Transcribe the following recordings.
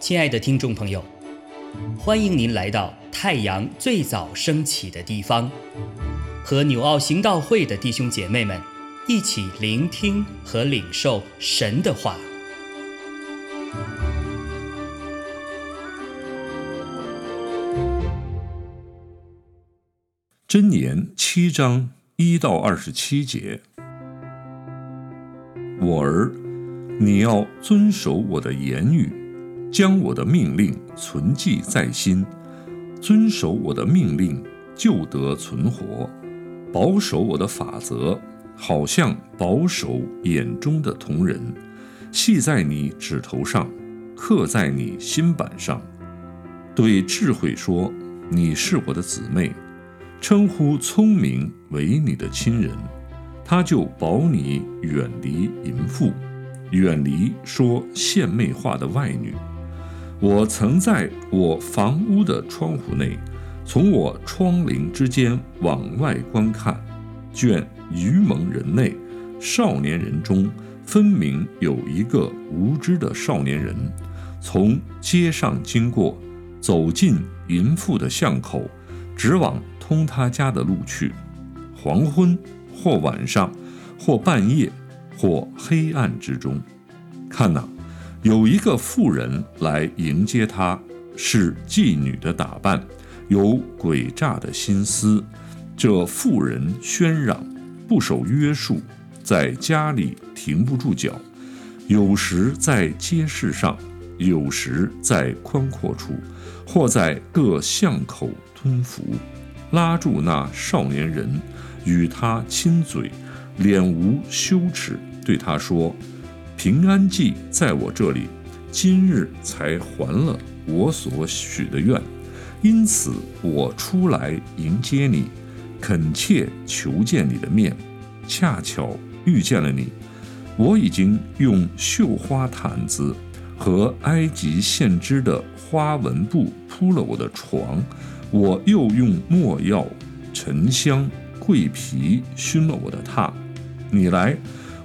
亲爱的听众朋友，欢迎您来到太阳最早升起的地方，和纽奥行道会的弟兄姐妹们一起聆听和领受神的话。箴言七章一到二十七节，我儿，你要遵守我的言语。将我的命令存记在心，遵守我的命令，就得存活；保守我的法则，好像保守眼中的瞳人，系在你指头上，刻在你心板上。对智慧说：“你是我的姊妹。”称呼聪明为你的亲人，他就保你远离淫妇，远离说献媚话的外女。我曾在我房屋的窗户内，从我窗棂之间往外观看，见愚蒙人内少年人中，分明有一个无知的少年人，从街上经过，走进淫妇的巷口，直往通他家的路去。黄昏或晚上，或半夜，或黑暗之中，看哪。有一个妇人来迎接他，是妓女的打扮，有诡诈的心思。这妇人喧嚷，不守约束，在家里停不住脚，有时在街市上，有时在宽阔处，或在各巷口吞服，拉住那少年人，与他亲嘴，脸无羞耻，对他说。平安记在我这里，今日才还了我所许的愿，因此我出来迎接你，恳切求见你的面，恰巧遇见了你。我已经用绣花毯子和埃及线织的花纹布铺了我的床，我又用墨药、沉香、桂皮熏了我的榻。你来。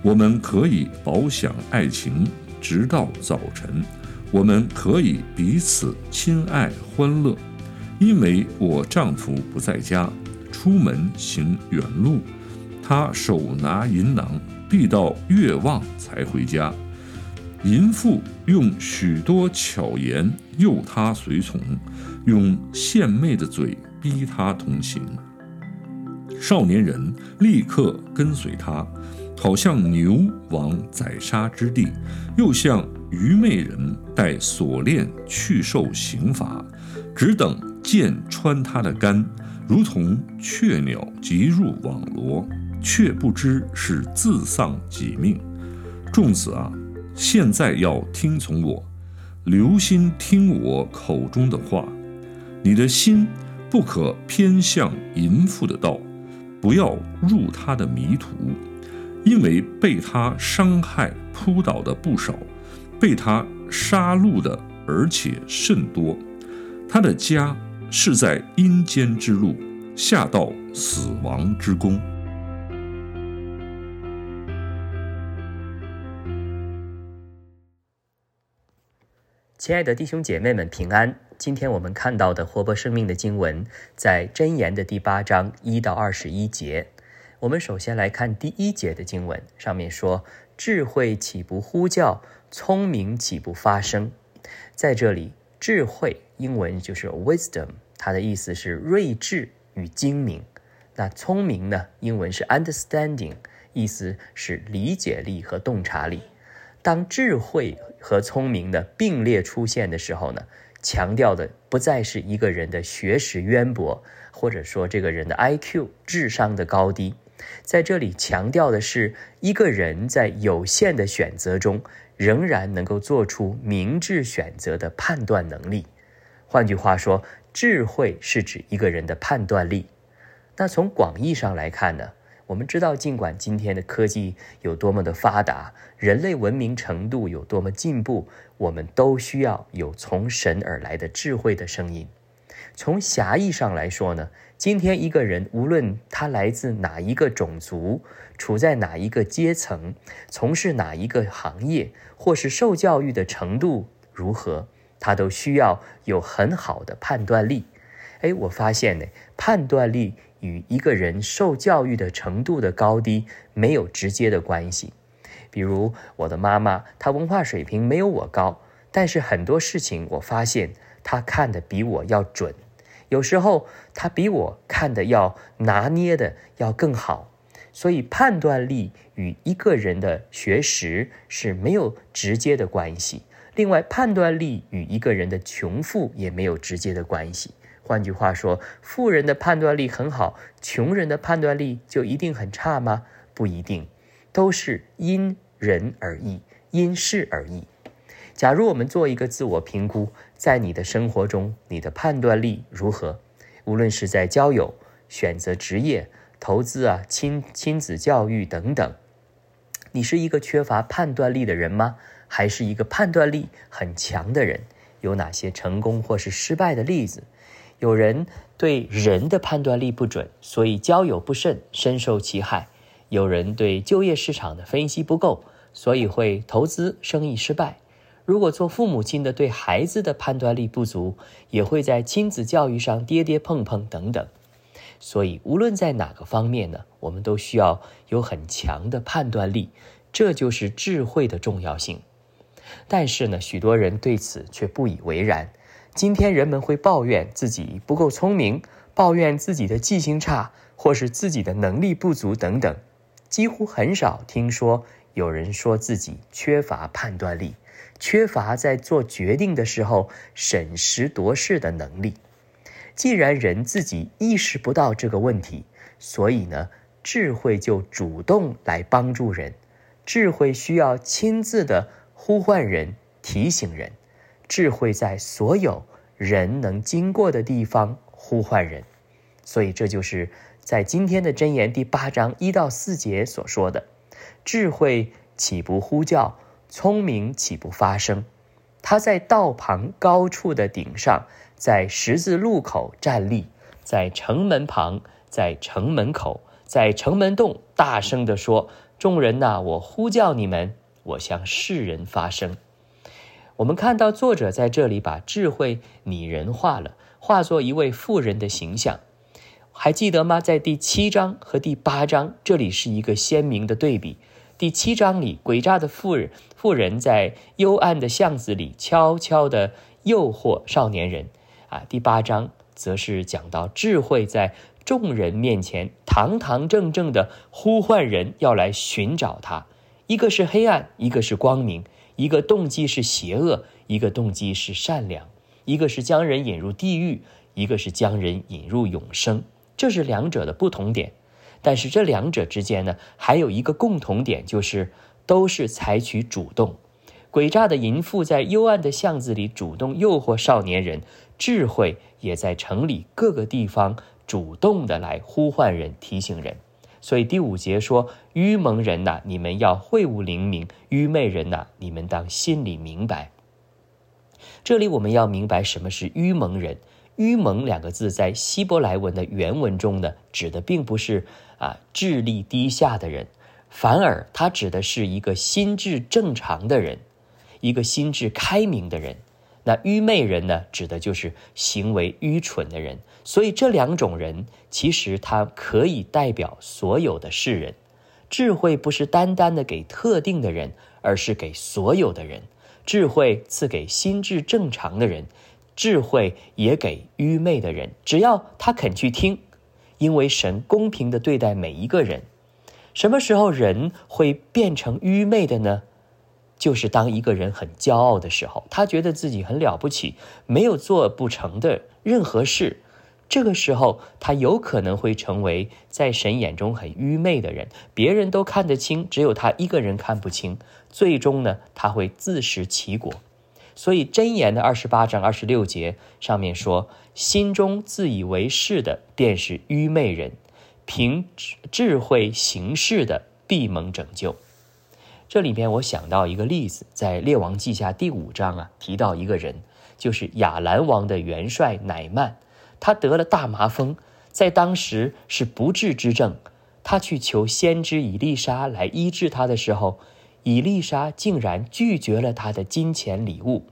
我们可以饱享爱情，直到早晨。我们可以彼此亲爱欢乐，因为我丈夫不在家，出门行远路。他手拿银囊，必到月望才回家。淫妇用许多巧言诱他随从，用献媚的嘴逼他同行。少年人立刻跟随他。好像牛往宰杀之地，又像愚昧人带锁链去受刑罚，只等剑穿他的肝，如同雀鸟急入网罗，却不知是自丧己命。众子啊，现在要听从我，留心听我口中的话。你的心不可偏向淫妇的道，不要入他的迷途。因为被他伤害扑倒的不少，被他杀戮的而且甚多。他的家是在阴间之路，下到死亡之宫。亲爱的弟兄姐妹们，平安！今天我们看到的活泼生命的经文，在箴言的第八章一到二十一节。我们首先来看第一节的经文，上面说：“智慧岂不呼叫？聪明岂不发声？”在这里，智慧英文就是 wisdom，它的意思是睿智与精明。那聪明呢？英文是 understanding，意思是理解力和洞察力。当智慧和聪明的并列出现的时候呢，强调的不再是一个人的学识渊博，或者说这个人的 IQ 智商的高低。在这里强调的是，一个人在有限的选择中，仍然能够做出明智选择的判断能力。换句话说，智慧是指一个人的判断力。那从广义上来看呢？我们知道，尽管今天的科技有多么的发达，人类文明程度有多么进步，我们都需要有从神而来的智慧的声音。从狭义上来说呢，今天一个人无论他来自哪一个种族，处在哪一个阶层，从事哪一个行业，或是受教育的程度如何，他都需要有很好的判断力。哎，我发现呢，判断力与一个人受教育的程度的高低没有直接的关系。比如我的妈妈，她文化水平没有我高，但是很多事情我发现她看的比我要准。有时候她比我看的要拿捏的要更好，所以判断力与一个人的学识是没有直接的关系。另外，判断力与一个人的穷富也没有直接的关系。换句话说，富人的判断力很好，穷人的判断力就一定很差吗？不一定，都是因。人而异，因事而异。假如我们做一个自我评估，在你的生活中，你的判断力如何？无论是在交友、选择职业、投资啊、亲亲子教育等等，你是一个缺乏判断力的人吗？还是一个判断力很强的人？有哪些成功或是失败的例子？有人对人的判断力不准，所以交友不慎，深受其害；有人对就业市场的分析不够。所以会投资生意失败。如果做父母亲的对孩子的判断力不足，也会在亲子教育上跌跌碰碰等等。所以无论在哪个方面呢，我们都需要有很强的判断力，这就是智慧的重要性。但是呢，许多人对此却不以为然。今天人们会抱怨自己不够聪明，抱怨自己的记性差，或是自己的能力不足等等，几乎很少听说。有人说自己缺乏判断力，缺乏在做决定的时候审时度势的能力。既然人自己意识不到这个问题，所以呢，智慧就主动来帮助人。智慧需要亲自的呼唤人、提醒人。智慧在所有人能经过的地方呼唤人。所以这就是在今天的箴言第八章一到四节所说的。智慧岂不呼叫？聪明岂不发声？他在道旁高处的顶上，在十字路口站立，在城门旁，在城门口，在城门洞，大声地说：“众人呐，我呼叫你们，我向世人发声。”我们看到作者在这里把智慧拟人化了，化作一位妇人的形象。还记得吗？在第七章和第八章，这里是一个鲜明的对比。第七章里，诡诈的妇人妇人在幽暗的巷子里悄悄地诱惑少年人，啊，第八章则是讲到智慧在众人面前堂堂正正地呼唤人要来寻找他。一个是黑暗，一个是光明；一个动机是邪恶，一个动机是善良；一个是将人引入地狱，一个是将人引入永生。这是两者的不同点。但是这两者之间呢，还有一个共同点，就是都是采取主动。诡诈的淫妇在幽暗的巷子里主动诱惑少年人，智慧也在城里各个地方主动的来呼唤人、提醒人。所以第五节说：“愚蒙人呐，你们要会悟灵明；愚昧人呐，你们当心里明白。”这里我们要明白什么是愚蒙人。愚蒙两个字在希伯来文的原文中呢，指的并不是。啊，智力低下的人，反而他指的是一个心智正常的人，一个心智开明的人。那愚昧人呢，指的就是行为愚蠢的人。所以这两种人，其实他可以代表所有的世人。智慧不是单单的给特定的人，而是给所有的人。智慧赐给心智正常的人，智慧也给愚昧的人。只要他肯去听。因为神公平的对待每一个人，什么时候人会变成愚昧的呢？就是当一个人很骄傲的时候，他觉得自己很了不起，没有做不成的任何事，这个时候他有可能会成为在神眼中很愚昧的人，别人都看得清，只有他一个人看不清，最终呢，他会自食其果。所以箴言的二十八章二十六节上面说。心中自以为是的，便是愚昧人；凭智慧行事的，必蒙拯救。这里面我想到一个例子，在列王记下第五章啊，提到一个人，就是亚兰王的元帅乃曼。他得了大麻风，在当时是不治之症。他去求先知以丽莎来医治他的时候，以丽莎竟然拒绝了他的金钱礼物，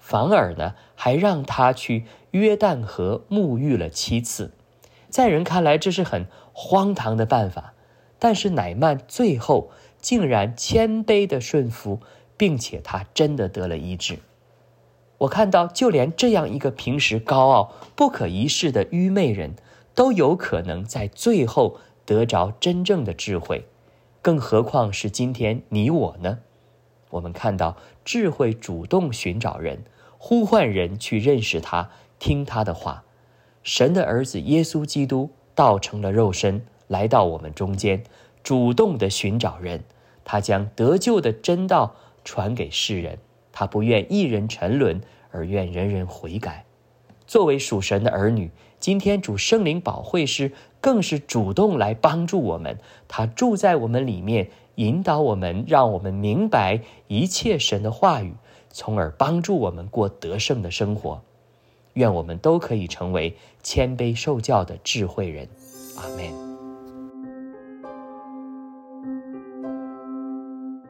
反而呢还让他去约旦河沐浴了七次。在人看来，这是很荒唐的办法，但是乃曼最后竟然谦卑的顺服，并且他真的得了医治。我看到，就连这样一个平时高傲、不可一世的愚昧人，都有可能在最后得着真正的智慧，更何况是今天你我呢？我们看到智慧主动寻找人，呼唤人去认识他，听他的话。神的儿子耶稣基督道成了肉身，来到我们中间，主动的寻找人，他将得救的真道传给世人。他不愿一人沉沦，而愿人人悔改。作为属神的儿女，今天主圣灵保惠师更是主动来帮助我们。他住在我们里面，引导我们，让我们明白一切神的话语，从而帮助我们过得胜的生活。愿我们都可以成为谦卑受教的智慧人，阿门。